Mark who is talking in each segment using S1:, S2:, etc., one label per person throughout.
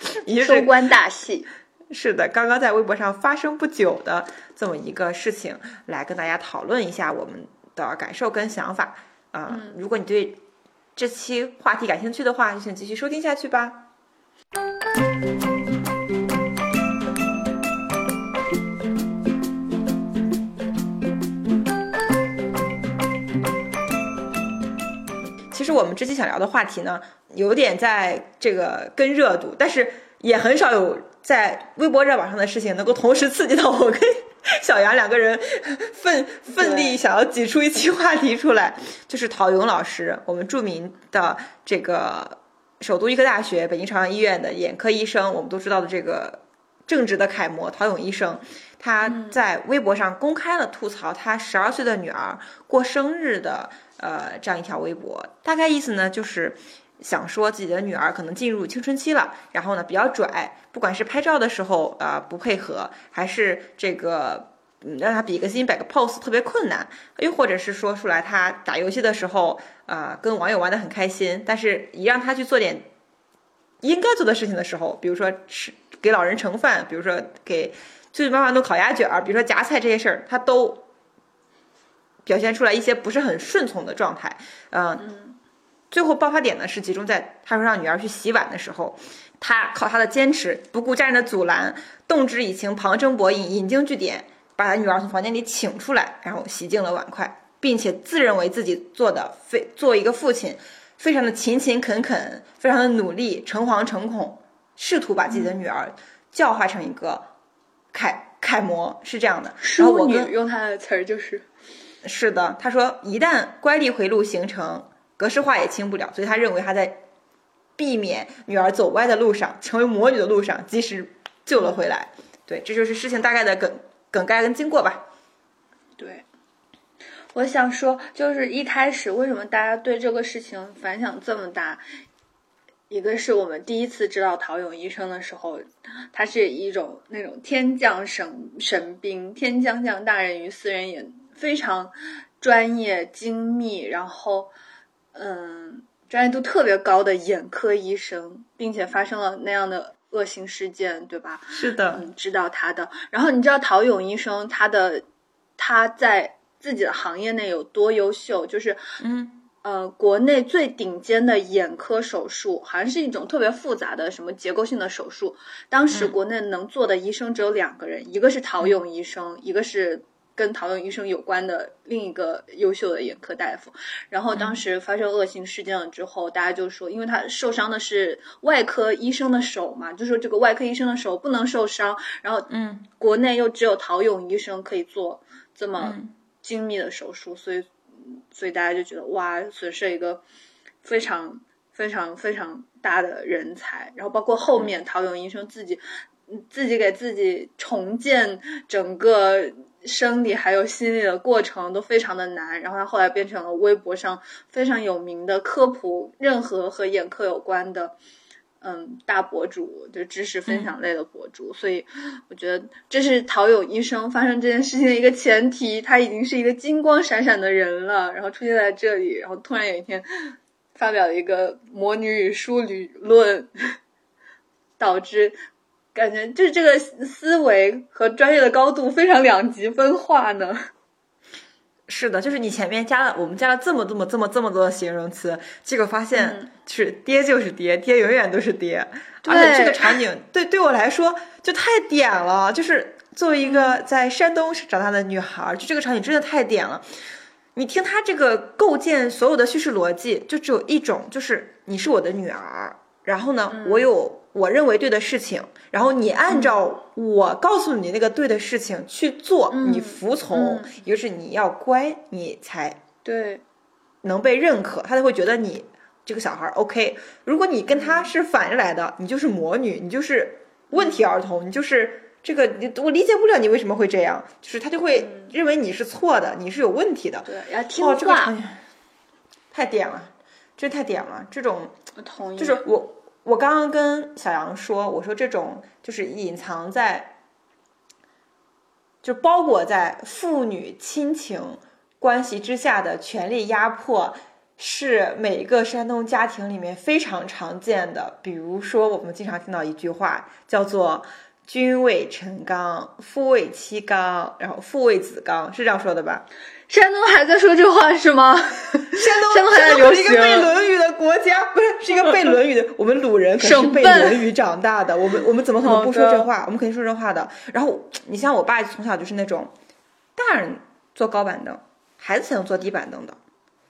S1: 收官大戏。
S2: 是的，刚刚在微博上发生不久的这么一个事情，来跟大家讨论一下我们的感受跟想法。啊、如果你对这期话题感兴趣的话，就请继续收听下去吧。其实我们这期想聊的话题呢，有点在这个跟热度，但是也很少有在微博热榜上的事情能够同时刺激到我跟 小杨两个人奋奋力想要挤出一期话题出来，就是陶勇老师，我们著名的这个首都医科大学北京朝阳医院的眼科医生，我们都知道的这个正直的楷模陶勇医生，他在微博上公开了吐槽他十二岁的女儿过生日的呃这样一条微博，大概意思呢就是。想说自己的女儿可能进入青春期了，然后呢比较拽，不管是拍照的时候啊、呃不配合，还是这个嗯让他比个心摆个 pose 特别困难，又或者是说出来他打游戏的时候啊、呃跟网友玩的很开心，但是一让他去做点应该做的事情的时候，比如说吃给老人盛饭，比如说给舅舅妈妈弄烤鸭卷儿，比如说夹菜这些事儿，他都表现出来一些不是很顺从的状态，嗯。最后爆发点呢是集中在他说让女儿去洗碗的时候，他靠他的坚持，不顾家人的阻拦，动之以情，旁征博引，引经据典，把他女儿从房间里请出来，然后洗净了碗筷，并且自认为自己做的非作为一个父亲，非常的勤勤恳恳，非常的努力，诚惶诚恐，试图把自己的女儿教化成一个楷楷模，是这样的。然后我跟
S1: 用他的词儿就是
S2: 是的，他说一旦乖戾回路形成，格式化也清不了，所以他认为他在避免女儿走歪的路上，成为魔女的路上，及时救了回来。对，这就是事情大概的梗梗概跟经过吧。
S1: 对。我想说，就是一开始为什么大家对这个事情反响这么大？一个是我们第一次知道陶勇医生的时候，他是一种那种天降神神兵，天将降大任于斯人也，非常专业精密，然后嗯，专业度特别高的眼科医生，并且发生了那样的恶性事件，对吧？
S2: 是的，
S1: 嗯，知道他的。然后你知道陶勇医生他的他在自己的行业内有多优秀？就是
S2: 嗯
S1: 呃，国内最顶尖的眼科手术，好像是一种特别复杂的什么结构性的手术。当时
S2: 嗯
S1: 国内能做的医生只有两个人，一个是陶勇医生，一个是。跟陶勇医生有关的另一个优秀的眼科大夫，然后当时发生恶性事件了之后，大家就说，因为他受伤的是外科医生的手嘛，就说这个外科医生的手不能受伤，然后
S2: 嗯
S1: 国内又只有陶勇医生可以做这么
S2: 嗯
S1: 精密的手术，所以所以大家就觉得哇，损失了一个非常非常非常大的人才。然后包括后面陶勇医生自己自己给自己重建整个生理还有心理的过程都非常的难。然后他后来变成了微博上非常有名的科普任何和眼科有关的。嗯，大博主就知识分享类的博主，所以我觉得这是陶勇医生发生这件事情的一个前提，他已经是一个金光闪闪的人了，然后出现在这里，然后突然有一天发表了一个魔女与书理论，导致感觉就是这个思维和专业的高度非常两极分化呢。
S2: 是的，就是你前面加了我们加了这么这么这么这么多的形容词，结果发现
S1: 嗯。
S2: 是爹就是爹，爹永远都是爹，
S1: 对
S2: 而且这个场景对对我来说就太点了，就是作为一个在山东长大的女孩，就这个场景真的太点了。你听他这个构建所有的叙事逻辑，就只有一种，就是你是我的女儿，然后呢，
S1: 嗯。
S2: 我有我认为对的事情，然后你按照我告诉你那个对的事情去做，
S1: 嗯
S2: 你服从，
S1: 嗯
S2: 也就是你要乖，你才
S1: 对，
S2: 能被认可，他才会觉得你这个小孩 OK。如果你跟他是反着来的，你就是魔女，你就是问题儿童，你就是这个你我理解不了你为什么会这样，就是他就会认为你是错的，你是有问题的。
S1: 对，要听
S2: 哦，这个
S1: 话。
S2: 太点了，这太点了，这种。
S1: 我同意。
S2: 就是我，我刚刚跟小杨说，我说这种就是隐藏在，就包裹在父女亲情关系之下的权力压迫，是每个山东家庭里面非常常见的。比如说，我们经常听到一句话，叫做“君为臣纲，父为妻纲，然后父为子纲”，是这样说的吧？
S1: 山东还在说这话是吗？
S2: 山东
S1: 山东还在
S2: 山东
S1: 流
S2: 是一个背《。论语》的国家，不是是一个背《论语》的。我们鲁人可是背《论语》长大的，我们我们怎么可能不说这话？我们肯定说这话的。然后你像我爸从小就是那种，大人坐高板凳，孩子才能坐低板凳的。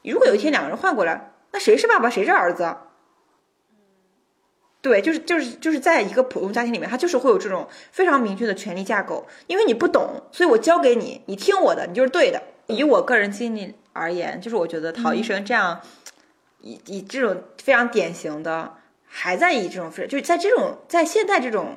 S2: 如果有一天两个人换过来，那谁是爸爸，谁是儿子？对，就是就是就是在一个普通家庭里面，他就是会有这种非常明确的权力架构。因为你不懂，所以我教给你，你听我的，你就是对的。以我个人经历而言，就是我觉得陶医生这样，以以这种非常典型的，还在以这种非就是在这种在现在这种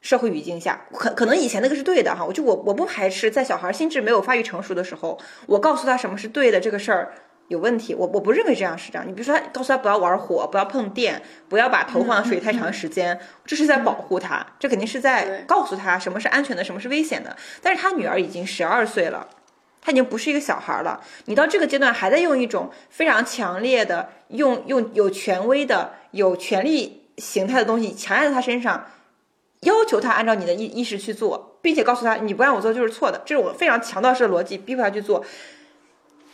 S2: 社会语境下，可可能以前那个是对的哈，我就我我不排斥在小孩心智没有发育成熟的时候，我告诉他什么是对的这个事儿。有问题，我我不认为这样是这样。你比如说，告诉他不要玩火，不要碰电，不要把头放在水里太长时间，这是在保护他，这肯定是在告诉他什么是安全的，什么是危险的。但是他女儿已经十二岁了，他已经不是一个小孩了。你到这个阶段还在用一种非常强烈的、用用有权威的、有权力形态的东西强压在他身上，要求他按照你的意意识去做，并且告诉他你不让我做就是错的，这种非常强盗式的逻辑逼迫他去做。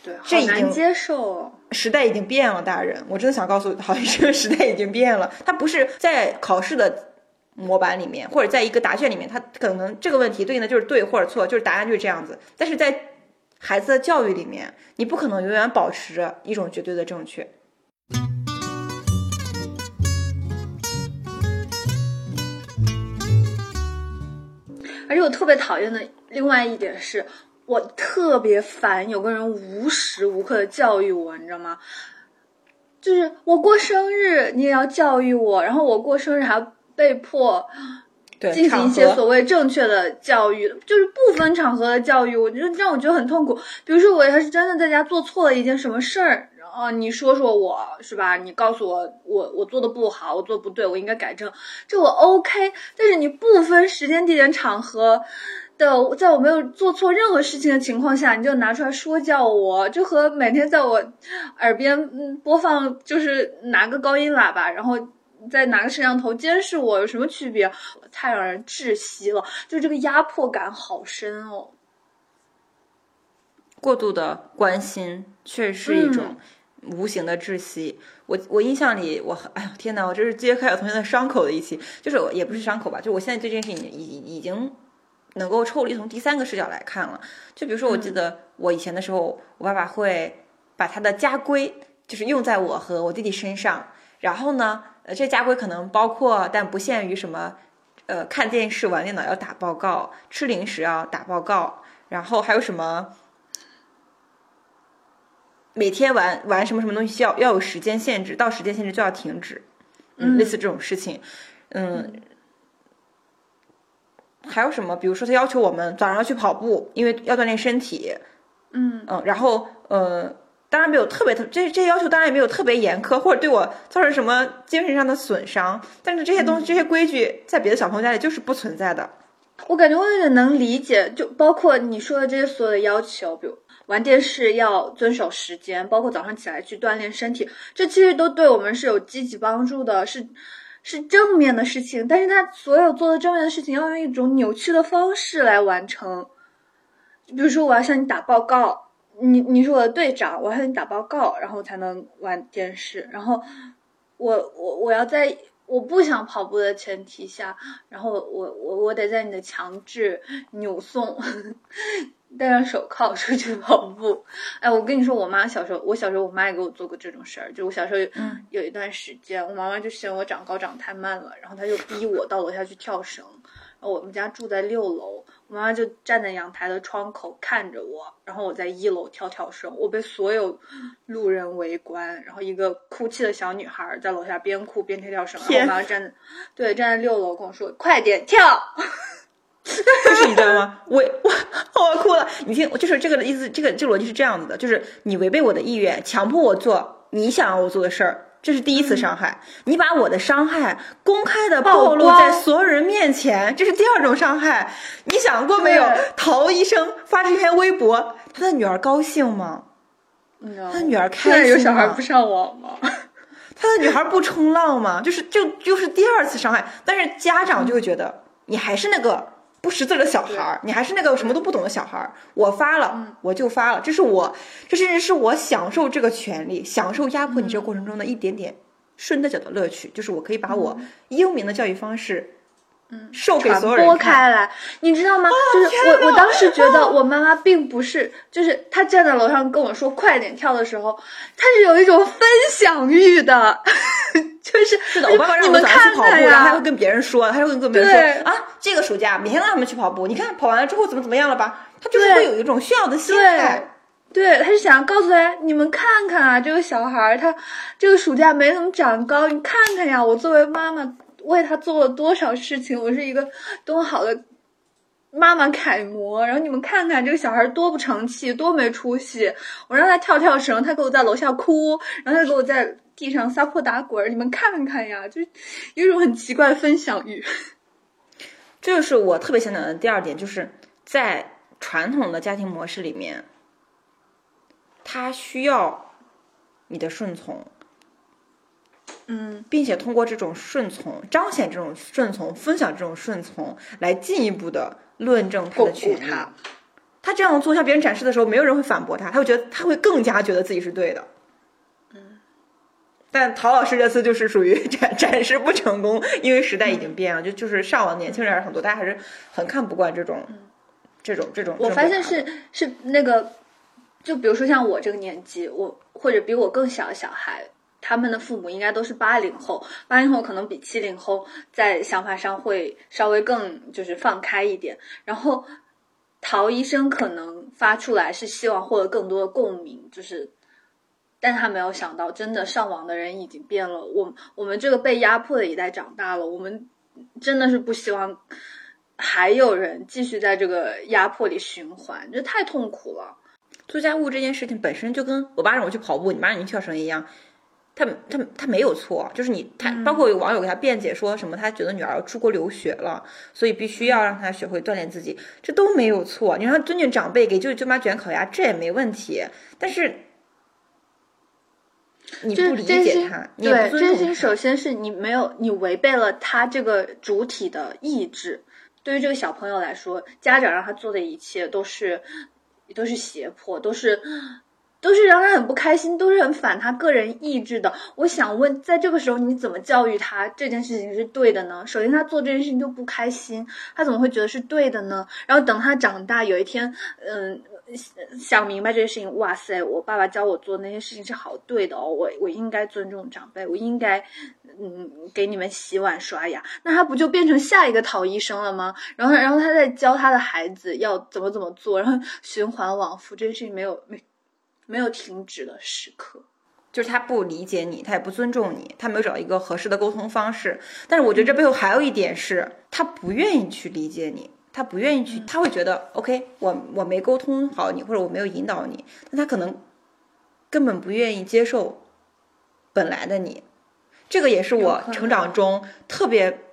S1: 对，好
S2: 这已经
S1: 难接受哦。
S2: 时代已经变了，大人，我真的想告诉好像这个时代已经变了。它不是在考试的模板里面，或者在一个答卷里面，它可能这个问题对应的就是对或者错，就是答案就是这样子。但是在孩子的教育里面，你不可能永远保持着一种绝对的正确。
S1: 而且我特别讨厌的另外一点是，我特别烦有个人无时无刻的教育我，你知道吗？就是我过生日你也要教育我，然后我过生日还要被迫，进行一些所谓正确的教育，就是不分场合的教育，我觉得让我觉得很痛苦。比如说我要是真的在家做错了一件什么事儿，然后你说说我是吧？你告诉我我我做的不好，我做的不对，我应该改正，这我 OK。但是你不分时间、地点、场合。的，在我没有做错任何事情的情况下，你就拿出来说教我，就和每天在我耳边嗯播放，就是拿个高音喇叭，然后再拿个摄像头监视我，有什么区别？太让人窒息了，就这个压迫感好深哦。
S2: 过度的关心，确实是一种无形的窒息。我我印象里，我哎呦天哪，我这是揭开我同学的伤口的一期，就是我也不是伤口吧，就我现在对这件事情已已经能够抽离从第三个视角来看了。就比如说，我记得我以前的时候，我爸爸会把他的家规就是用在我和我弟弟身上，然后呢，呃，这家规可能包括但不限于什么，呃，看电视、玩电脑要打报告，吃零食要打报告，然后还有什么？每天玩玩什么什么东西要要有时间限制，到时间限制就要停止，嗯，类似这种事情，嗯，还有什么？比如说他要求我们早上要去跑步，因为要锻炼身体，
S1: 嗯
S2: 嗯，然后呃，当然没有特别特这这些要求当然也没有特别严苛，或者对我造成什么精神上的损伤，但是这些东西、这些规矩在别的小朋友家里就是不存在的。
S1: 我感觉我有点能理解，就包括你说的这些所有的要求，比如玩电视要遵守时间，包括早上起来去锻炼身体，这其实都对我们是有积极帮助的，是是正面的事情。但是他所有做的正面的事情，要用一种扭曲的方式来完成。比如说，我要向你打报告，你你是我的队长，我要向你打报告，然后才能玩电视。然后我我我要在我不想跑步的前提下，然后我我我得在你的强制扭送，戴上手铐 出去跑步。哎，我跟你说，我妈小时候，我小时候我妈也给我做过这种事儿。就我小时候有,、
S2: 嗯
S1: 有一段时间，我妈妈就嫌我长高长太慢了，然后她就逼我到楼下去跳绳。然后我们家住在六楼，我妈妈就站在阳台的窗口看着我，然后我在一楼跳跳绳，我被所有路人围观，然后一个哭泣的小女孩在楼下边哭边跳跳绳，然后我妈妈站在对站在六楼跟我说快点跳。
S2: 就是你知道吗？我 我我哭了。你听，就是这个的意思，这个这个逻辑是这样子的，就是你违背我的意愿，强迫我做你想要我做的事儿，这是第一次伤害。你把我的伤害公开的暴露在所有人面前，这是第二种伤害。你想过没有？陶医生发这篇微博，他的女儿高兴吗？他的女儿开心
S1: 吗？有小孩不上网吗？
S2: 他的女孩不冲浪吗？就是就就是第二次伤害。但是家长就会觉得你还是那个。不识字的小孩儿，你还是那个什么都不懂的小孩儿。我发了，我就发了，这是我，这甚至是我享受这个权利，享受压迫你这个过程中的一点点顺着脚的乐趣，就是我可以把我英明的教育方式。
S1: 嗯，
S2: 传
S1: 播开来，你知道吗？就是我，我当时觉得我妈妈并不是，就是她站在楼上跟我说快点跳的时候，她是有一种分享欲的，就是
S2: 是的，我爸爸让我去跑步，然后还会跟别人说，他会跟别人说啊，这个暑假每天让他们去跑步，你看跑完了之后怎么怎么样了吧？他就是会有一种炫耀的心态，
S1: 对，他是想告诉大家，你们看看啊，这个小孩他这个暑假没怎么长高，你看看呀，我作为妈妈。为他做了多少事情，我是一个多么好的妈妈楷模。然后你们看看这个小孩多不成器，多没出息。我让他跳跳绳，他给我在楼下哭，然后他给我在地上撒泼打滚。你们看看呀，就有一种很奇怪的分享欲。
S2: 这就是我特别想讲的第二点，就是在传统的家庭模式里面，他需要你的顺从。
S1: 嗯，
S2: 并且通过这种顺从，彰显这种顺从，分享这种顺从，来进一步的论证他的权利。他这样做向别人展示的时候，没有人会反驳他，他会觉得他会更加觉得自己是对的。
S1: 嗯，
S2: 但陶老师这次就是属于 展展示不成功，因为时代已经变了，就就是上网年轻人还是很多，大家还是很看不惯这种这种这种。
S1: 我发现是是那个，就比如说像我这个年纪，我或者比我更小的小孩。他们的父母应该都是八零后，八零后可能比七零后在想法上会稍微更就是放开一点。然后陶医生可能发出来是希望获得更多的共鸣，就是，但他没有想到，真的上网的人已经变了。我我们这个被压迫的一代长大了，我们真的是不希望还有人继续在这个压迫里循环，这太痛苦了。
S2: 做家务这件事情本身就跟我爸让我去跑步，你妈让你跳绳一样。他他他没有错，就是你他包括有网友给他辩解说什么，他觉得女儿要出国留学了，所以必须要让他学会锻炼自己，这都没有错。你让他尊敬长辈，给舅舅妈卷烤鸭，这也没问题。但是你不理解他，你
S1: 对真心，首先是你没有你违背了他这个主体的意志。对于这个小朋友来说，家长让他做的一切都是都是胁迫，都是。都是让他很不开心，都是很反他个人意志的。我想问，在这个时候你怎么教育他这件事情是对的呢？首先，他做这件事情就不开心，他怎么会觉得是对的呢？然后等他长大，有一天，嗯，想明白这件事情，哇塞，我爸爸教我做那些事情是好对的哦，我我应该尊重长辈，我应该，嗯，给你们洗碗刷牙，那他不就变成下一个陶医生了吗？然后，然后他在教他的孩子要怎么怎么做，然后循环往复，这件事情没有没。没有停止的时刻，
S2: 就是他不理解你，他也不尊重你，他没有找到一个合适的沟通方式。但是我觉得这背后还有一点是，他不愿意去理解你，他不愿意去，他会觉得 OK，我我没沟通好你，或者我没有引导你，但他可能根本不愿意接受本来的你。这个也是我成长中特别。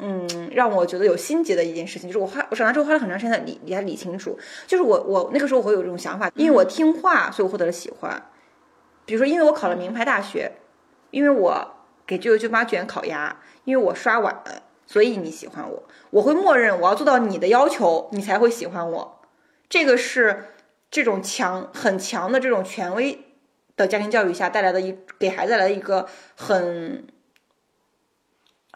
S2: 嗯，让我觉得有心结的一件事情，就是我花我长大之后花了很长时间理理他理清楚。就是我我那个时候我会有这种想法，因为我听话，所以我获得了喜欢。比如说，因为我考了名牌大学，因为我给舅舅舅妈卷烤鸭，因为我刷碗，所以你喜欢我。我会默认我要做到你的要求，你才会喜欢我。这个是这种强很强的这种权威的家庭教育下带来的一给孩子带来的一个很。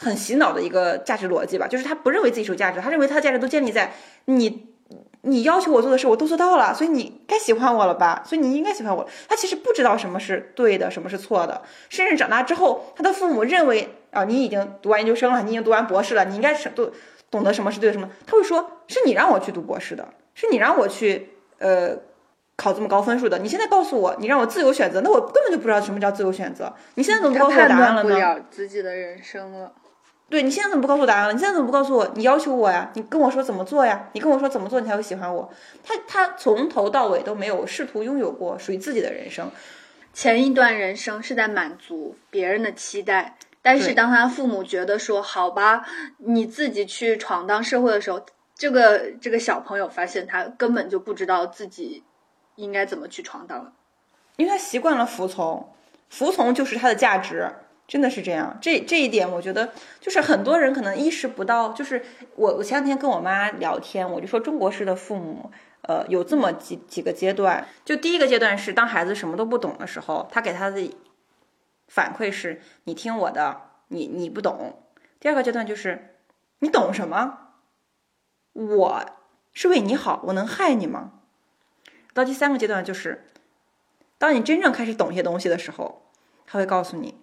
S2: 很洗脑的一个价值逻辑吧，就是他不认为自己是有价值，他认为他的价值都建立在你，你要求我做的事我都做到了，所以你该喜欢我了吧？所以你应该喜欢我。他其实不知道什么是对的，什么是错的。甚至长大之后，他的父母认为啊，你已经读完研究生了，你已经读完博士了，你应该是都懂得什么是对的，什么他会说是你让我去读博士的，是你让我去呃考这么高分数的。你现在告诉我，你让我自由选择，那我根本就不知道什么叫自由选择。你现在怎么不告诉我
S1: 判
S2: 答案了呢？
S1: 断不了自己的人生了。
S2: 对你现在怎么不告诉我答案了？你现在怎么不告诉我？你要求我呀？你跟我说怎么做呀？你跟我说怎么做你才会喜欢我？他他从头到尾都没有试图拥有过属于自己的人生。
S1: 前一段人生是在满足别人的期待，但是当他父母觉得说好吧，你自己去闯荡社会的时候，这个这个小朋友发现他根本就不知道自己应该怎么去闯荡了。
S2: 因为他习惯了服从，服从就是他的价值，真的是这样。这这一点，我觉得就是很多人可能意识不到。就是我我前两天跟我妈聊天，我就说中国式的父母，呃，有这么几几个阶段。就第一个阶段是当孩子什么都不懂的时候，他给他的反馈是你听我的，你你不懂。第二个阶段就是你懂什么？我是为你好，我能害你吗？到第三个阶段就是。当你真正开始懂一些东西的时候，他会告诉你，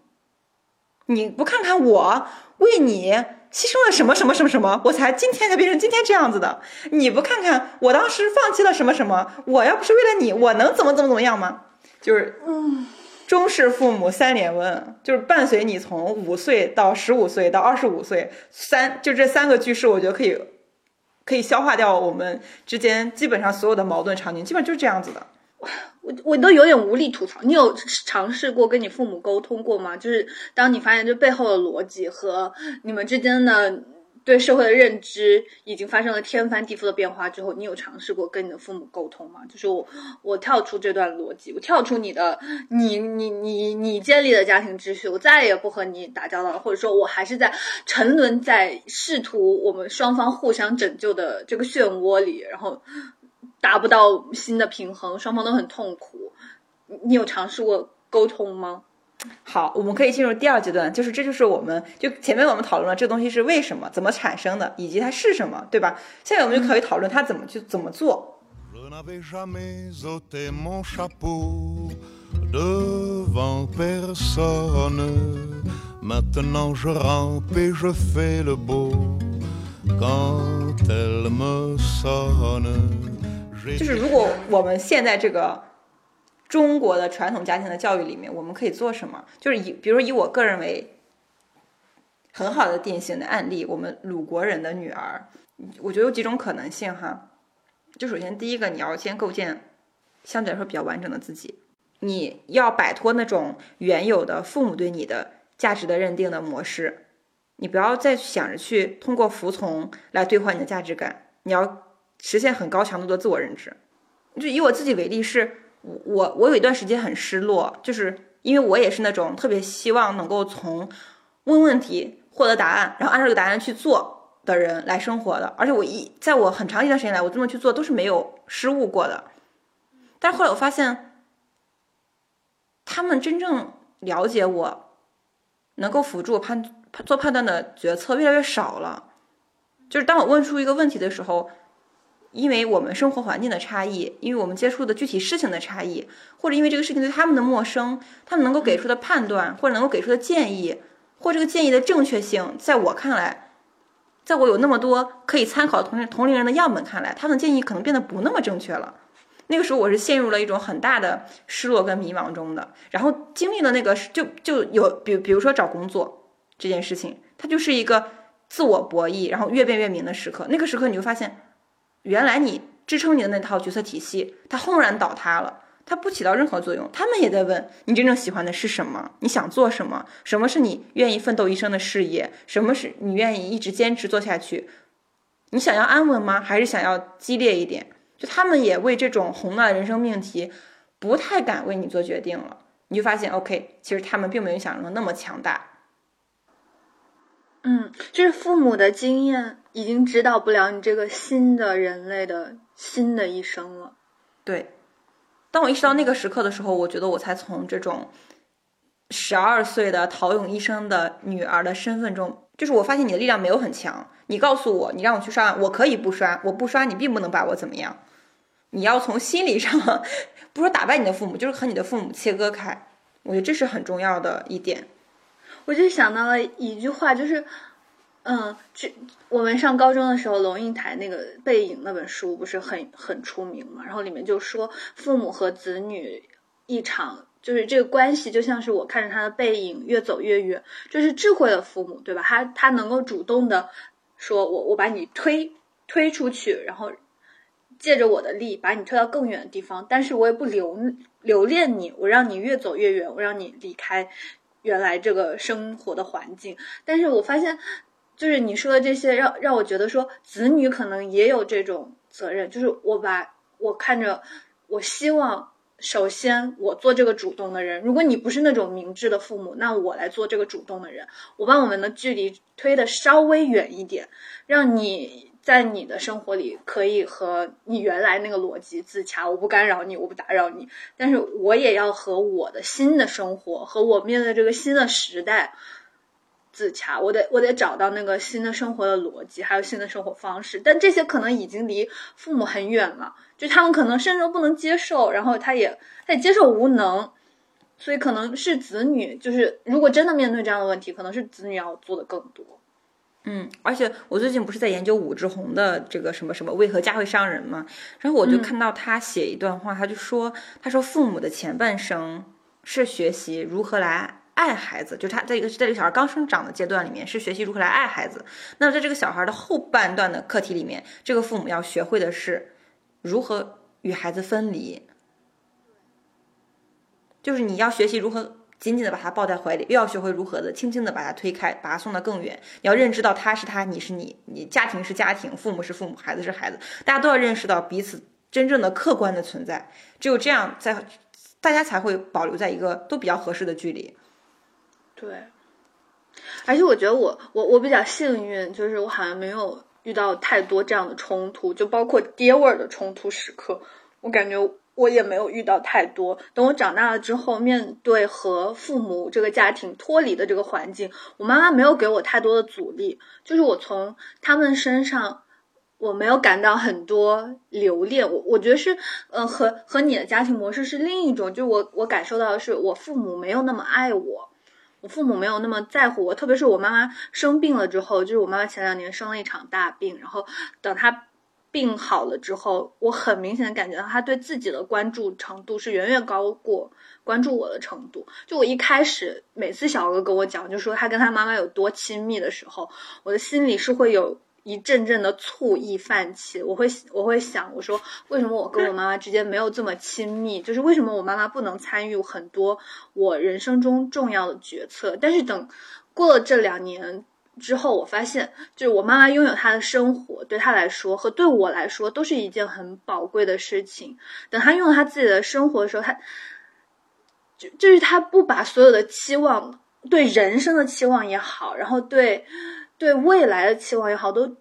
S2: 你不看看我为你牺牲了什么什么什么什么，我才今天才变成今天这样子的。你不看看我当时放弃了什么什么，我要不是为了你，我能怎么怎么怎么样吗？就是，嗯，中式父母三连问，就是伴随你从五岁到十五岁到二十五岁，三就这三个句式，我觉得可以可以消化掉我们之间基本上所有的矛盾场景，基本就是这样子的。
S1: 我我都有点无力吐槽。你有尝试过跟你父母沟通过吗？就是当你发现这背后的逻辑和你们之间的对社会的认知已经发生了天翻地覆的变化之后，你有尝试过跟你的父母沟通吗？就是我我跳出这段逻辑，我跳出你的你你你你建立的家庭秩序，我再也不和你打交道了，或者说我还是在沉沦在试图我们双方互相拯救的这个漩涡里，然后。达不到新的平衡，双方都很痛苦。你有尝试过沟通吗？
S2: 好，我们可以进入第二阶段，就是这就是我们就前面我们讨论了这个东西是为什么、怎么产生的，以及它是什么，对吧？现在我们就可以讨论它怎么去怎么做。就是如果我们现在这个中国的传统家庭的教育里面，我们可以做什么？就是以比如以我个人为很好的典型的案例，我们鲁国人的女儿，我觉得有几种可能性哈。就首先第一个，你要先构建相对来说比较完整的自己，你要摆脱那种原有的父母对你的价值的认定的模式，你不要再想着去通过服从来兑换你的价值感，你要实现很高强度的自我认知。就以我自己为例是，我我我有一段时间很失落，就是因为我也是那种特别希望能够从问问题获得答案，然后按照这个答案去做的人来生活的。而且我一在我很长一段时间来，我这么去做都是没有失误过的。但是后来我发现，他们真正了解我，能够辅助判做判断的决策越来越少了。就是当我问出一个问题的时候，因为我们生活环境的差异，因为我们接触的具体事情的差异，或者因为这个事情对他们的陌生，他们能够给出的判断或者能够给出的建议，或这个建议的正确性，在我看来，在我有那么多可以参考同龄同龄人的样本看来，他们的建议可能变得不那么正确了。那个时候我是陷入了一种很大的失落跟迷茫中的，然后经历了那个就就有比比如说找工作这件事情，它就是一个自我博弈，然后越辩越明的时刻。那个时刻你就发现。原来你支撑你的那套决策体系，它轰然倒塌了，它不起到任何作用。他们也在问你真正喜欢的是什么，你想做什么，什么是你愿意奋斗一生的事业，什么是你愿意一直坚持做下去？你想要安稳吗？还是想要激烈一点？就他们也为这种宏大的人生命题，不太敢为你做决定了。你就发现，OK，其实他们并没有想象中那么强大。
S1: 嗯，就是父母的经验已经指导不了你这个新的人类的新的一生了。
S2: 对，当我意识到那个时刻的时候，我觉得我才从这种十二岁的陶勇医生的女儿的身份中，就是我发现你的力量没有很强。你告诉我，你让我去刷，我可以不刷，我不刷，你并不能把我怎么样。你要从心理上，不说打败你的父母，就是和你的父母切割开。我觉得这是很重要的一点。
S1: 我就想到了一句话，就是，嗯，这我们上高中的时候，龙应台那个《背影》那本书不是很很出名嘛？然后里面就说，父母和子女一场，就是这个关系就像是我看着他的背影越走越远，就是智慧的父母，对吧？他他能够主动的说，我我把你推推出去，然后借着我的力把你推到更远的地方，但是我也不留留恋你，我让你越走越远，我让你离开原来这个生活的环境。但是我发现。就是你说的这些，让让我觉得说，子女可能也有这种责任。就是我把我看着，我希望首先我做这个主动的人。如果你不是那种明智的父母，那我来做这个主动的人，我把我们的距离推的稍微远一点，让你在你的生活里可以和你原来那个逻辑自洽。我不干扰你，我不打扰你，但是我也要和我的新的生活和我面对这个新的时代。自洽，我得我得找到那个新的生活的逻辑，还有新的生活方式。但这些可能已经离父母很远了，就他们可能甚至都不能接受，然后他也他也接受无能，所以可能是子女，就是如果真的面对这样的问题，可能是子女要做的更多。
S2: 嗯，而且我最近不是在研究武志红的这个什么什么为何家会伤人嘛，然后我就看到他写一段话，他就说，他说父母的前半生是学习如何来。爱孩子，就是他在一个在这个小孩刚生长的阶段里面，是学习如何来爱孩子。那在这个小孩的后半段的课题里面，这个父母要学会的是如何与孩子分离，就是你要学习如何紧紧的把他抱在怀里，又要学会如何的轻轻的把他推开，把他送得更远。你要认知到他是他，你是你，你家庭是家庭，父母是父母，孩子是孩子，大家都要认识到彼此真正的客观的存在。只有这样，在大家才会保留在一个都比较合适的距离。
S1: 对，而且我觉得我我我比较幸运，就是我好像没有遇到太多这样的冲突，就包括爹味儿的冲突时刻，我感觉我也没有遇到太多。等我长大了之后，面对和父母这个家庭脱离的这个环境，我妈妈没有给我太多的阻力，就是我从他们身上我没有感到很多留恋。我我觉得是，呃，和和你的家庭模式是另一种，就是我我感受到的是，我父母没有那么爱我。我父母没有那么在乎我，特别是我妈妈生病了之后，就是我妈妈前两年生了一场大病，然后等她病好了之后，我很明显的感觉到他对自己的关注程度是远远高过关注我的程度。就我一开始每次小哥跟我讲，就说他跟他妈妈有多亲密的时候，我的心里是会有。一阵阵的醋意泛起，我会我会想，我说为什么我跟我妈妈之间没有这么亲密？就是为什么我妈妈不能参与很多我人生中重要的决策？但是等过了这两年之后，我发现，就是我妈妈拥有她的生活，对她来说和对我来说都是一件很宝贵的事情。等她拥有她自己的生活的时候，她就就是她不把所有的期望，对人生的期望也好，然后对。对未来的期望也好，都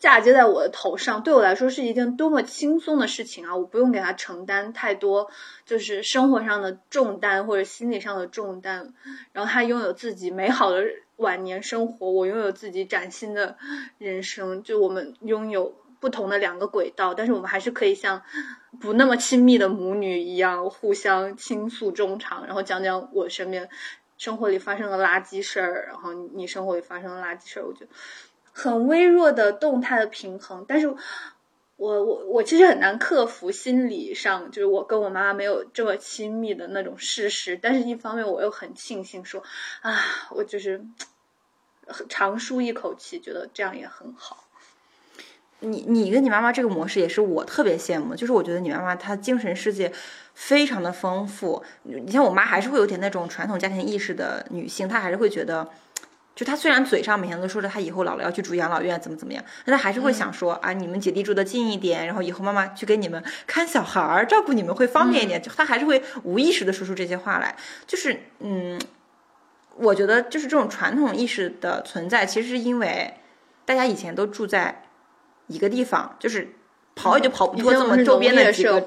S1: 嫁接在我的头上。对我来说是一件多么轻松的事情啊！我不用给他承担太多，就是生活上的重担或者心理上的重担。然后他拥有自己美好的晚年生活，我拥有自己崭新的人生。就我们拥有不同的两个轨道，但是我们还是可以像不那么亲密的母女一样，互相倾诉衷肠，然后讲讲我身边。生活里发生的垃圾事儿，然后你生活里发生的垃圾事儿，我觉得很微弱的动态的平衡。但是，我我我其实很难克服心理上就是我跟我妈妈没有这么亲密的那种事实。但是，一方面我又很庆幸说啊，我就是长舒一口气，觉得这样也很好。
S2: 你你跟你妈妈这个模式也是我特别羡慕，就是我觉得你妈妈她精神世界。非常的丰富，你像我妈还是会有点那种传统家庭意识的女性，她还是会觉得，就他虽然嘴上每天都说着他以后老了要去住养老院怎么怎么样，但他还是会想说啊，你们姐弟住的近一点，然后以后妈妈去给你们看小孩儿，照顾你们会方便一点，就他还是会无意识的说出这些话来，就是嗯，我觉得就是这种传统意识的存在，其实是因为大家以前都住在一个地方，就是。跑也就跑不脱这么周边的几个，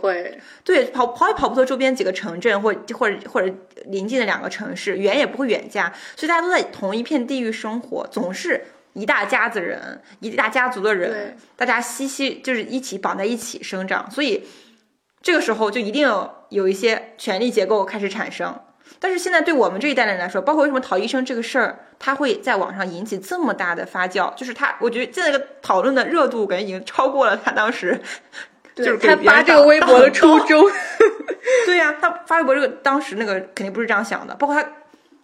S2: 对，跑跑也跑不脱周边几个城镇或或者或者临近的两个城市，远也不会远嫁，所以大家都在同一片地域生活，总是一大家子人，一大家族的人，大家息息就是一起绑在一起生长，所以这个时候就一定有一些权力结构开始产生。但是现在对我们这一代人来说，包括为什么陶医生这个事儿，他会在网上引起这么大的发酵，就是他，我觉得现在这个讨论的热度感觉已经超过了他当时，就是
S1: 他发这个微博的初衷。
S2: 对呀，他发微博这个当时那个肯定不是这样想的，包括他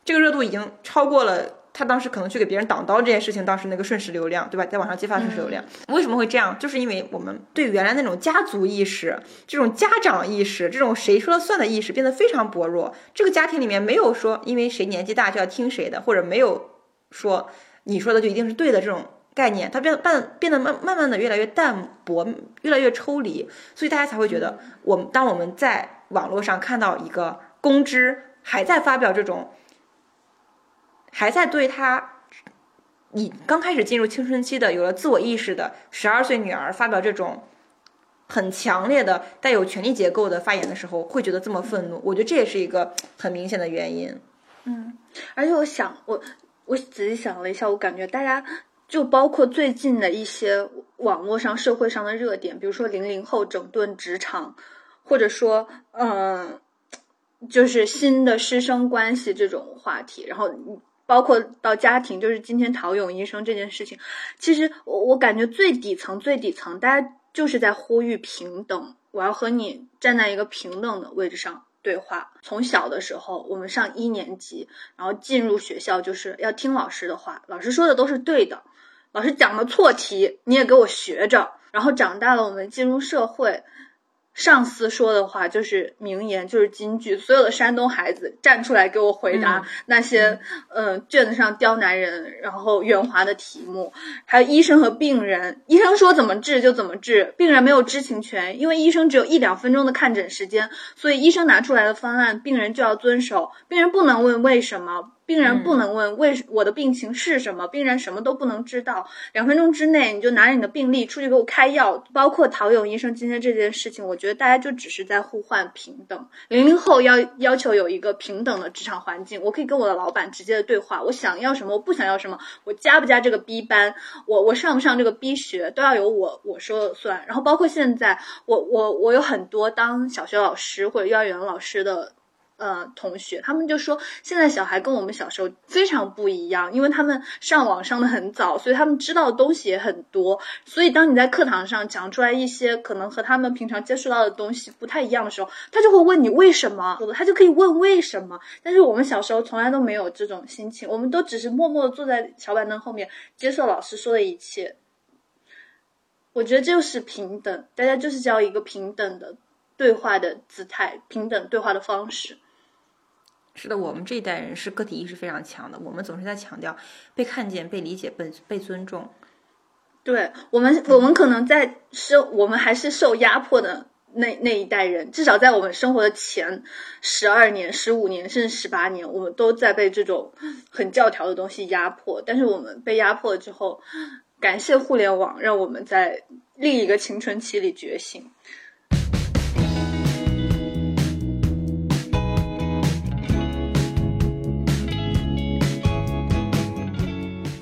S2: 这个热度已经超过了。他当时可能去给别人挡刀这件事情，当时那个瞬时流量，对吧？在网上激发瞬时流量，为什么会这样？就是因为我们对原来那种家族意识、这种家长意识、这种谁说了算的意识变得非常薄弱。这个家庭里面没有说因为谁年纪大就要听谁的，或者没有说你说的就一定是对的这种概念，它变变变得慢慢慢的越来越淡薄，越来越抽离，所以大家才会觉得，我们当我们在网络上看到一个公知还在发表这种。还在对他，你刚开始进入青春期的、有了自我意识的十二岁女儿发表这种很强烈的、带有权力结构的发言的时候，会觉得这么愤怒。我觉得这也是一个很明显的原因。
S1: 嗯，而且我想，我我仔细想了一下，我感觉大家就包括最近的一些网络上、社会上的热点，比如说零零后整顿职场，或者说，嗯，就是新的师生关系这种话题，然后。包括到家庭，就是今天陶勇医生这件事情，其实我我感觉最底层最底层，大家就是在呼吁平等。我要和你站在一个平等的位置上对话。从小的时候，我们上一年级，然后进入学校就是要听老师的话，老师说的都是对的，老师讲的错题你也给我学着。然后长大了，我们进入社会。上司说的话就是名言，就是金句。所有的山东孩子站出来给我回答那些，嗯，卷子上刁难人，然后圆滑的题目。还有医生和病人，医生说怎么治就怎么治，病人没有知情权，因为医生只有一两分钟的看诊时间，所以医生拿出来的方案，病人就要遵守。病人不能问为什么。病人不能问为我的病情是什么，病人什么都不能知道。两分钟之内你就拿着你的病历出去给我开药。包括陶勇医生今天这件事情，我觉得大家就只是在互换平等。零零后要要求有一个平等的职场环境，我可以跟我的老板直接的对话，我想要什么，我不想要什么，我加不加这个 B 班，我我上不上这个 B 学，都要由我我说了算。然后包括现在，我我我有很多当小学老师或者幼儿园老师的。呃，同学，他们就说现在小孩跟我们小时候非常不一样，因为他们上网上的很早，所以他们知道的东西也很多。所以当你在课堂上讲出来一些可能和他们平常接触到的东西不太一样的时候，他就会问你为什么，他就可以问为什么。但是我们小时候从来都没有这种心情，我们都只是默默的坐在小板凳后面接受老师说的一切。我觉得这就是平等，大家就是教一个平等的对话的姿态，平等对话的方式。
S2: 是的，我们这一代人是个体意识非常强的，我们总是在强调被看见、被理解、被被尊重。
S1: 对我们，我们可能在受，我们还是受压迫的那那一代人，至少在我们生活的前十二年、十五年甚至十八年，我们都在被这种很教条的东西压迫。但是我们被压迫之后，感谢互联网，让我们在另一个青春期里觉醒。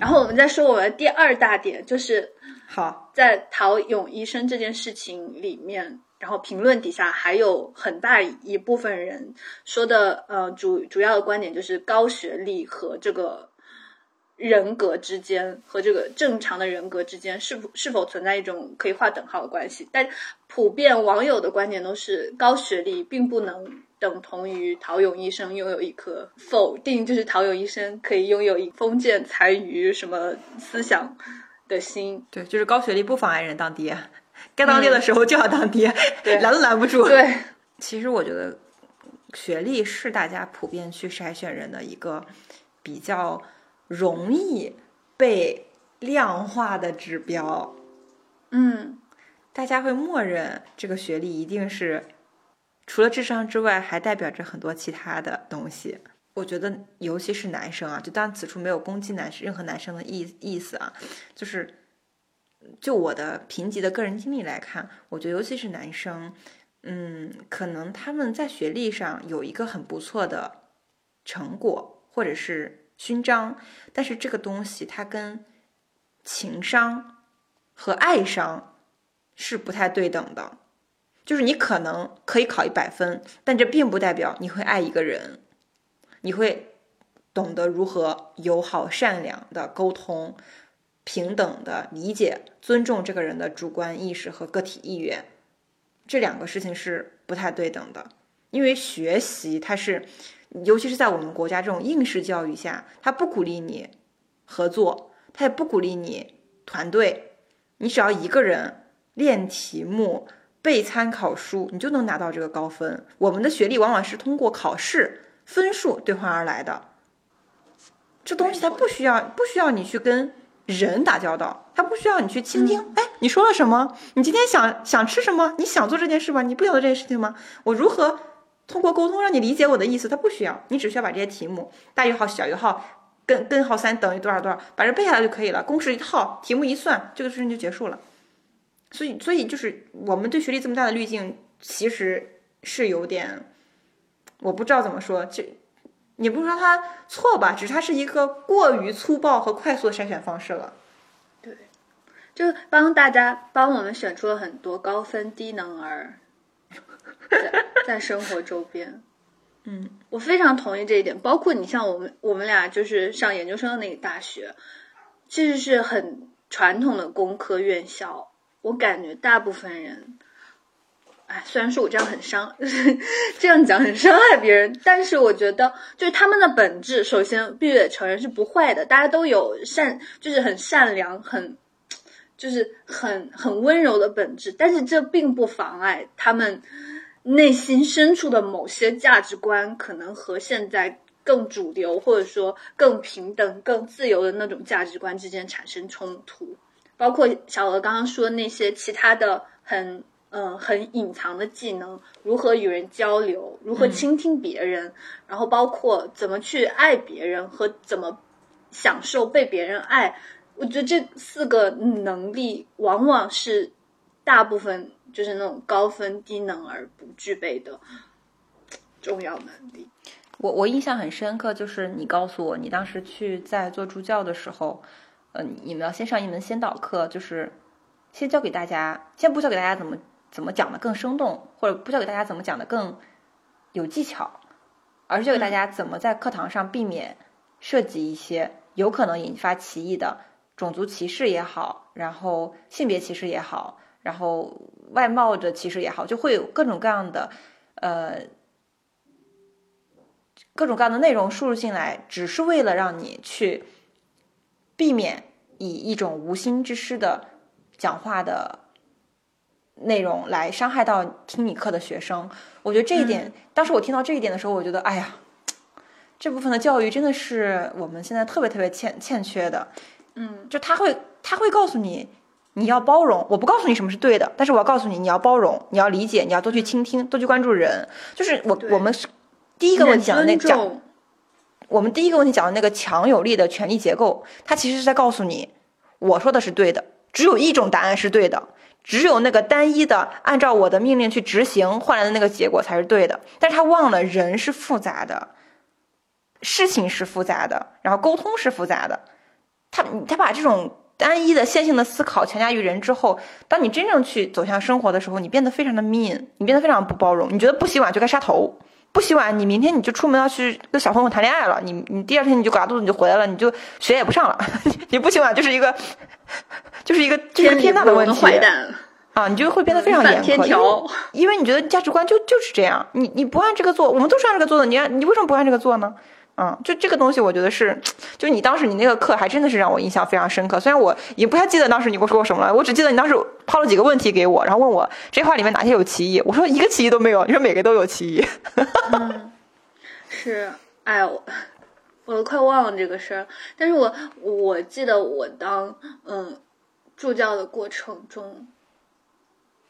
S1: 然后我们再说我们的第二大点，就是
S2: 好
S1: 在陶勇医生这件事情里面，然后评论底下还有很大一部分人说的，呃，主主要的观点就是高学历和这个人格之间和这个正常的人格之间是否是否存在一种可以划等号的关系？但普遍网友的观点都是高学历并不能。等同于陶勇医生拥有一颗否定，就是陶勇医生可以拥有一封建残余什么思想的心。
S2: 对，就是高学历不妨碍人当爹，该当爹的时候就要当爹，拦都拦不住。
S1: 对，
S2: 其实我觉得学历是大家普遍去筛选人的一个比较容易被量化的指标。
S1: 嗯，
S2: 大家会默认这个学历一定是。除了智商之外，还代表着很多其他的东西。我觉得，尤其是男生啊，就当此处没有攻击男生任何男生的意意思啊，就是就我的贫瘠的个人经历来看，我觉得尤其是男生，嗯，可能他们在学历上有一个很不错的成果或者是勋章，但是这个东西它跟情商和爱商是不太对等的。就是你可能可以考一百分，但这并不代表你会爱一个人。你会懂得如何友好、善良的沟通，平等的理解、尊重这个人的主观意识和个体意愿。这两个事情是不太对等的，因为学习它是，尤其是在我们国家这种应试教育下，它不鼓励你合作，它也不鼓励你团队，你只要一个人练题目、背参考书，你就能拿到这个高分。我们的学历往往是通过考试分数兑换而来的，这东西它不需要不需要你去跟。人打交道，它不需要你去倾听。哎，你说了什么？你今天想想吃什么？你想做这件事吗？你不想做这件事情吗？我如何通过沟通让你理解我的意思？它不需要，你只需要把这些题目大于号、小于号、根根号三等于多少多少，把这背下来就可以了。公式一套，题目一算，这个事情就结束了。所以，所以就是我们对学历这么大的滤镜，其实是有点，我不知道怎么说，就。你不说它错吧？只是它是一个过于粗暴和快速的筛选方式了。
S1: 对，就帮大家帮我们选出了很多高分低能儿，在在生活周边。
S2: 嗯，
S1: 我非常同意这一点。包括你像我们，我们俩就是上研究生的那个大学，其实是很传统的工科院校。我感觉大部分人。哎，虽然说我这样很伤，这样讲很伤害别人，但是我觉得，就是他们的本质，首先必须得承认是不坏的，大家都有善，就是很善良，很，就是很很温柔的本质。但是这并不妨碍他们内心深处的某些价值观，可能和现在更主流或者说更平等、更自由的那种价值观之间产生冲突。包括小鹅刚刚说那些其他的很。嗯，很隐藏的技能，如何与人交流，如何倾听别人，然后包括怎么去爱别人和怎么享受被别人爱，我觉得这四个能力往往是大部分就是那种高分低能而不具备的重要能力。
S2: 我我印象很深刻，就是你告诉我，你当时去在做助教的时候，呃，你们要先上一门先导课，就是先教给大家，先不教给大家怎么。怎么讲的更生动，或者不教给大家怎么讲的更有技巧，而是教给大家怎么在课堂上避免涉及一些有可能引发歧义的种族歧视也好，然后性别歧视也好，然后外貌的歧视也好，就会有各种各样的呃各种各样的内容输入进来，只是为了让你去避免以一种无心之失的讲话的。内容来伤害到听你课的学生，我觉得这一点，当时我听到这一点的时候，我觉得，哎呀，这部分的教育真的是我们现在特别特别欠欠缺的。
S1: 嗯，
S2: 就他会他会告诉你，你要包容，我不告诉你什么是对的，但是我要告诉你，你要包容，你要理解，你要多去倾听，多去关注人。就是我我们是第一个问题讲的那讲，我们第一个问题讲的那个强有力的权力结构，它其实是在告诉你，我说的是对的，只有一种答案是对的。只有那个单一的按照我的命令去执行换来的那个结果才是对的，但是他忘了人是复杂的，事情是复杂的，然后沟通是复杂的，他他把这种单一的线性的思考强加于人之后，当你真正去走向生活的时候，你变得非常的 mean，你变得非常不包容，你觉得不洗碗就该杀头，不洗碗你明天你就出门要去跟小朋友谈恋爱了，你你第二天你就拉肚子你就回来了，你就学也不上了，你不洗碗就是一个。就是一个就是天大的问题啊！你就会变得非常严苛，因为因为你觉得价值观就就是这样，你你不按这个做，我们都是按这个做的，你按你为什么不按这个做呢？嗯，就这个东西，我觉得是，就你当时你那个课还真的是让我印象非常深刻。虽然我也不太记得当时你跟我说过什么了，我只记得你当时抛了几个问题给我，然后问我这话里面哪些有歧义，我说一个歧义都没有，你说每个都有歧义。
S1: 是，哎我我都快忘了这个事儿，但是我我记得我当嗯。助教的过程中，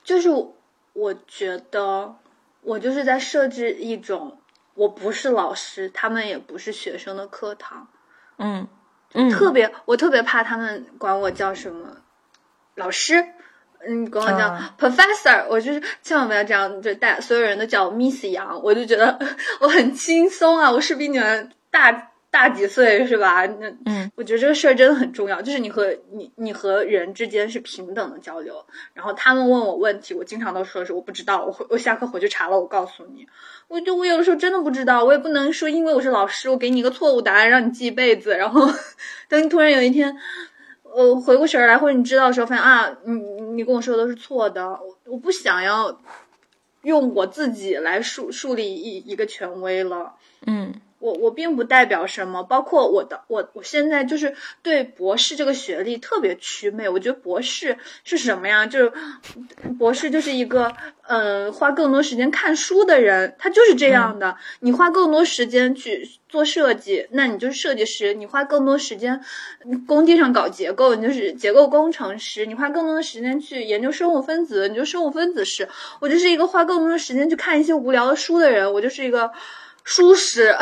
S1: 就是我觉得我就是在设置一种我不是老师，他们也不是学生的课堂，
S2: 嗯，
S1: 特别我特别怕他们管我叫什么老师，嗯，管我叫 professor，我就是千万不要这样，就大所有人都叫我 Miss 杨，我就觉得 我很轻松啊，我是比你们大。大几岁是吧？那
S2: 嗯，
S1: 我觉得这个事儿真的很重要，就是你和你你和人之间是平等的交流。然后他们问我问题，我经常都说是我不知道，我回我下课回去查了，我告诉你。我就我有的时候真的不知道，我也不能说因为我是老师，我给你一个错误答案让你记一辈子，然后 等你突然有一天。呃，回过神儿来，或者你知道的时候，发现啊，你你跟我说的都是错的，我我不想要用我自己来树树立一一个权威了。
S2: 嗯
S1: 我我并不代表什么，包括我的我我现在就是对博士这个学历特别祛魅。我觉得博士是什么呀？就是博士就是一个呃花更多时间看书的人，他就是这样的。你花更多时间去做设计，那你就是设计师；你花更多时间工地上搞结构，你就是结构工程师；你花更多的时间去研究生物分子，你就生物分子师。我就是一个花更多的时间去看一些无聊的书的人，我就是一个。舒适，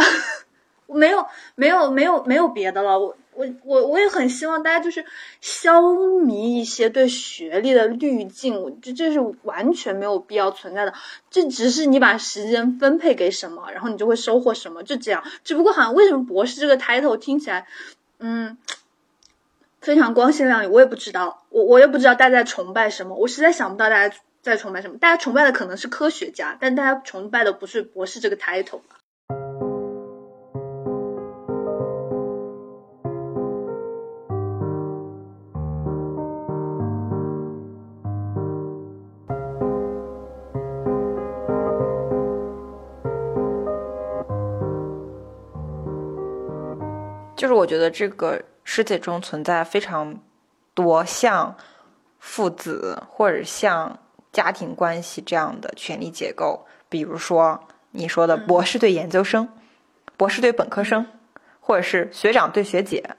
S1: 没有没有没有没有别的了。我我我我也很希望大家就是消弭一些对学历的滤镜，这这是完全没有必要存在的。这只是你把时间分配给什么，然后你就会收获什么，就这样。只不过好像为什么博士这个 title 听起来，嗯，非常光鲜亮丽，我也不知道，我我也不知道大家在崇拜什么，我实在想不到大家在崇拜什么。大家崇拜的可能是科学家，但大家崇拜的不是博士这个 title。
S2: 就是我觉得这个世界中存在非常多像父子或者像家庭关系这样的权力结构，比如说你说的博士对研究生、博士对本科生，或者是学长对学姐、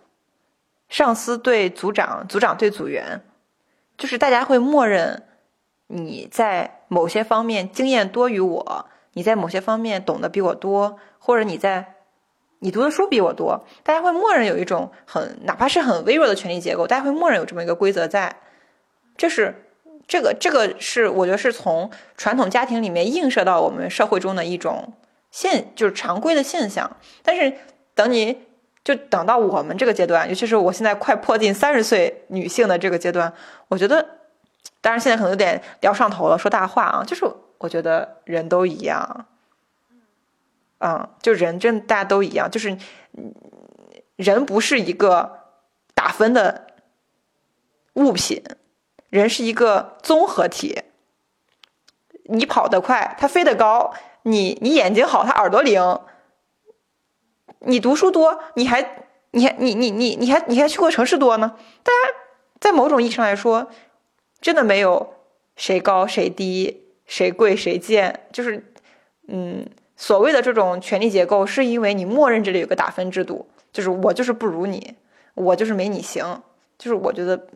S2: 上司对组长、组长对组员，就是大家会默认你在某些方面经验多于我，你在某些方面懂得比我多，或者你在。你读的书比我多，大家会默认有一种很哪怕是很微弱的权力结构，大家会默认有这么一个规则在，这是这个这个是我觉得是从传统家庭里面映射到我们社会中的一种现就是常规的现象。但是等你就等到我们这个阶段，尤其是我现在快迫近三十岁女性的这个阶段，我觉得，当然现在可能有点聊上头了，说大话啊，就是我觉得人都一样。嗯，就人真大家都一样，就是人不是一个打分的物品，人是一个综合体。你跑得快，他飞得高；你你眼睛好，他耳朵灵；你读书多，你还你还你你你你还你还去过城市多呢。大家在某种意义上来说，真的没有谁高谁低，谁贵谁贱，就是嗯。所谓的这种权力结构，是因为你默认这里有个打分制度，就是我就是不如你，我就是没你行。就是我觉得，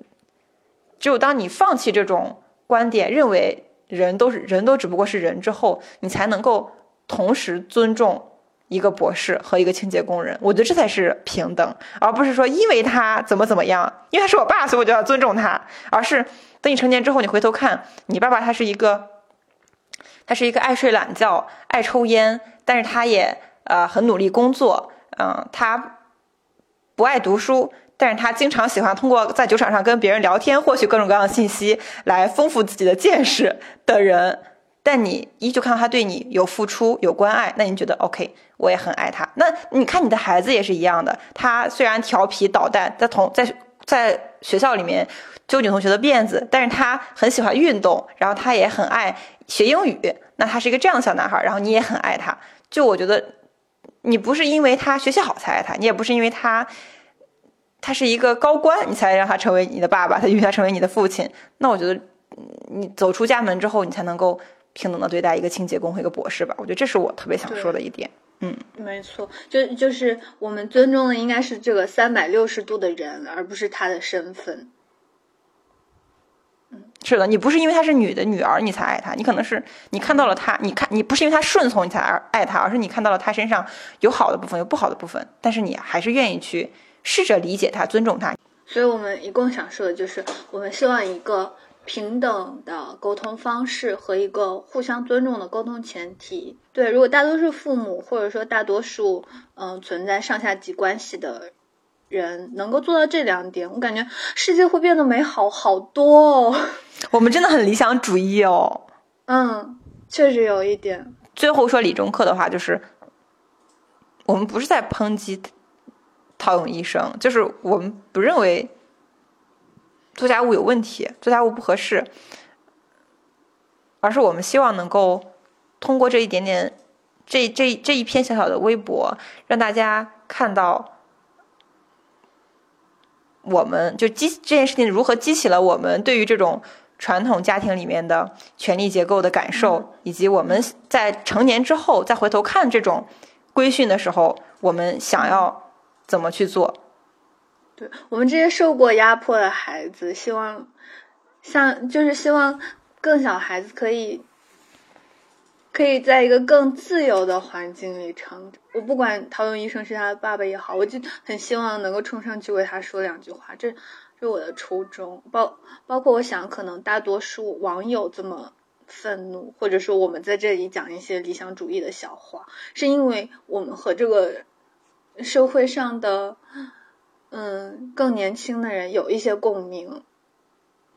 S2: 只有当你放弃这种观点，认为人都是人都只不过是人之后，你才能够同时尊重一个博士和一个清洁工人。我觉得这才是平等，而不是说因为他怎么怎么样，因为他是我爸，所以我就要尊重他。而是等你成年之后，你回头看你爸爸，他是一个。他是一个爱睡懒觉、爱抽烟，但是他也呃很努力工作。嗯，他不爱读书，但是他经常喜欢通过在酒场上跟别人聊天，获取各种各样的信息，来丰富自己的见识的人。但你依旧看到他对你有付出、有关爱，那你觉得 OK？我也很爱他。那你看你的孩子也是一样的，他虽然调皮捣蛋，在同在在学校里面揪女同学的辫子，但是他很喜欢运动，然后他也很爱。学英语，那他是一个这样的小男孩，然后你也很爱他。就我觉得，你不是因为他学习好才爱他，你也不是因为他他是一个高官，你才让他成为你的爸爸，他因为他成为你的父亲。那我觉得，你走出家门之后，你才能够平等的对待一个清洁工和一个博士吧。我觉得这是我特别想说的一点。嗯，
S1: 没错，就就是我们尊重的应该是这个三百六十度的人，而不是他的身份。
S2: 是的，你不是因为她是女的女儿你才爱她，你可能是你看到了她，你看你不是因为她顺从你才爱她，而是你看到了她身上有好的部分，有不好的部分，但是你还是愿意去试着理解她、尊重她。
S1: 所以我们一共想说的就是，我们希望一个平等的沟通方式和一个互相尊重的沟通前提。对，如果大多数父母或者说大多数嗯、存在上下级关系的人能够做到这两点，我感觉世界会变得美好好多哦。
S2: 我们真的很理想主义哦。
S1: 嗯，确实有一点。
S2: 最后说理中客的话，就是我们不是在抨击陶勇医生，就是我们不认为做家务有问题，做家务不合适，而是我们希望能够通过这一点点，这这这一篇小小的微博，让大家看到我们就激这件事情如何激起了我们对于这种传统家庭里面的权力结构的感受，以及我们在成年之后再回头看这种规训的时候，我们想要怎么去做。
S1: 对我们这些受过压迫的孩子，希望像就是希望更小孩子可以可以在一个更自由的环境里成长。我不管陶勇医生是他的爸爸也好，我就很希望能够冲上去为他说两句话，这是我的初衷。包包括我想，可能大多数网友这么愤怒，或者说我们在这里讲一些理想主义的小话，是因为我们和这个社会上的。嗯，更年轻的人有一些共鸣，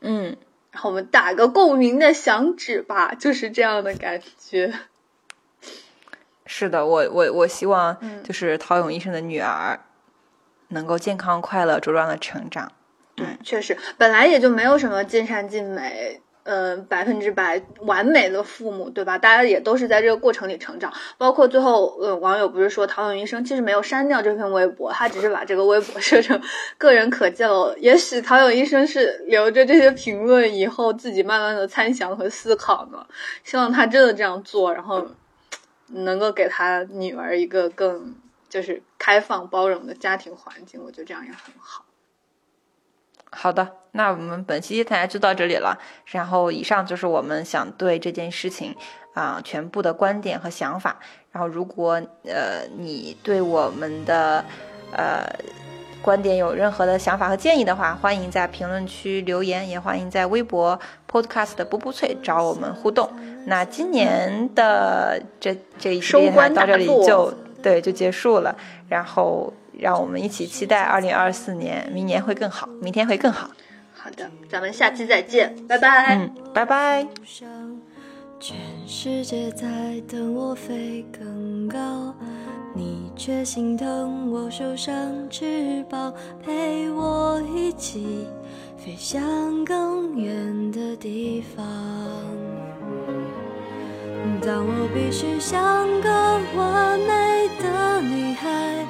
S2: 嗯，
S1: 我们打个共鸣的响指吧，就是这样的感觉。
S2: 是的，我我我希望
S1: 嗯
S2: 就是陶勇医生的女儿能够健康快乐茁壮的成长。
S1: 对，确实，本来也就没有什么尽善尽美，呃，百分之百完美的父母，对吧？大家也都是在这个过程里成长。包括最后，呃，网友不是说陶勇医生其实没有删掉这篇微博，他只是把这个微博设成个人可见了。也许陶勇医生是留着这些评论以后自己慢慢的参详和思考呢。希望他真的这样做，然后能够给他女儿一个更就是开放包容的家庭环境。我觉得这样也很好。
S2: 好的，那我们本期谈就到这里了。然后以上就是我们想对这件事情啊、全部的观点和想法。然后如果呃你对我们的呃观点有任何的想法和建议的话，欢迎在评论区留言，也欢迎在微博 Podcast 的布布脆找我们互动。那今年的这这一期电台到这里就对就结束了。然后让我们一起期待二零二四年，明年会更好，明天会更好。
S1: 好的，咱们下期再见，拜拜。
S2: 嗯，拜拜。
S3: 全世界在等我飞更高，你却心疼我受伤翅膀，陪我一起飞向更远的地方。当我必须像个完美的女孩，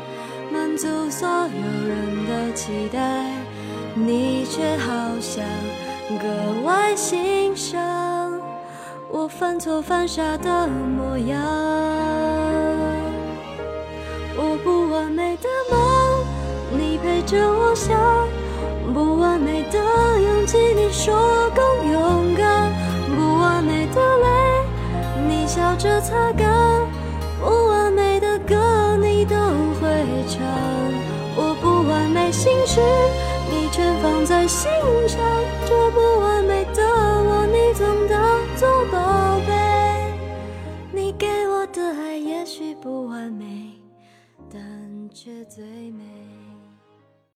S3: 满足所有人的期待，你却好像格外欣赏我犯错犯傻的模样。我不完美的梦，你陪着我想；不完美的勇气，你说更勇敢；不完美的泪，你笑着擦干；不完美的歌，会唱。我不完美心事，你全放在心上。这不完美的我，你总当做宝贝。你给我的爱也许不完美，但却最美。